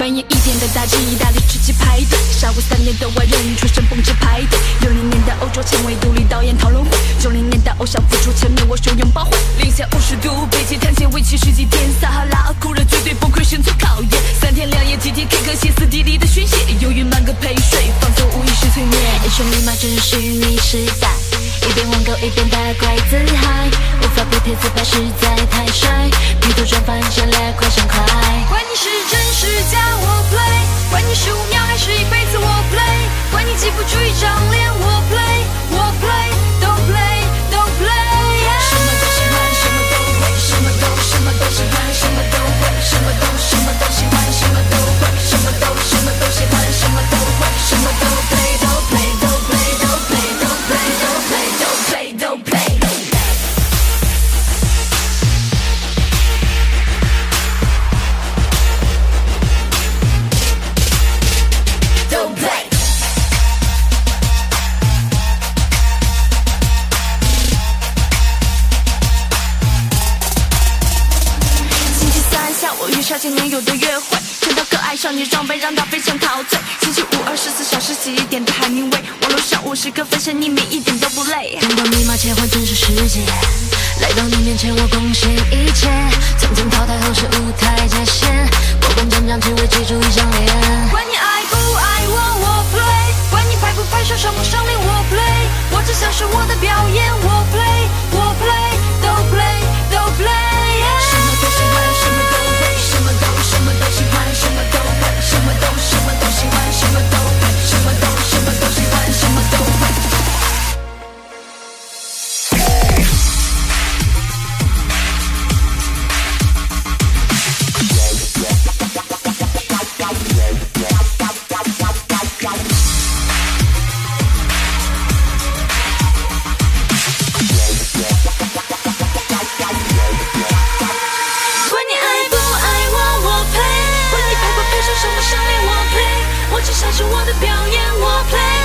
半夜一点的大鸡，意大利吃鸡排队，下午三点的外人出身蹦直排队。六零年代欧洲前卫独立导演讨论会，九零年代偶像复出前面我手拥抱会。零下五十度，北极探险为期十几天，撒哈拉酷热绝对崩溃生存考验，三天两夜集体 K 歌歇斯底里的宣泄，忧郁满格陪睡，放松无意识催眠。英雄立马正是你时代，一边网购一边打怪自嗨，无法不贴自拍实在下前女友的约会，穿到可爱少女装备让她非常陶醉。星期五二十四小时洗一点的海明威，网络上五十个分身匿名一点都不累。通过密码切换真实世界，来到你面前我贡献一切，层层是我的表演，我 play。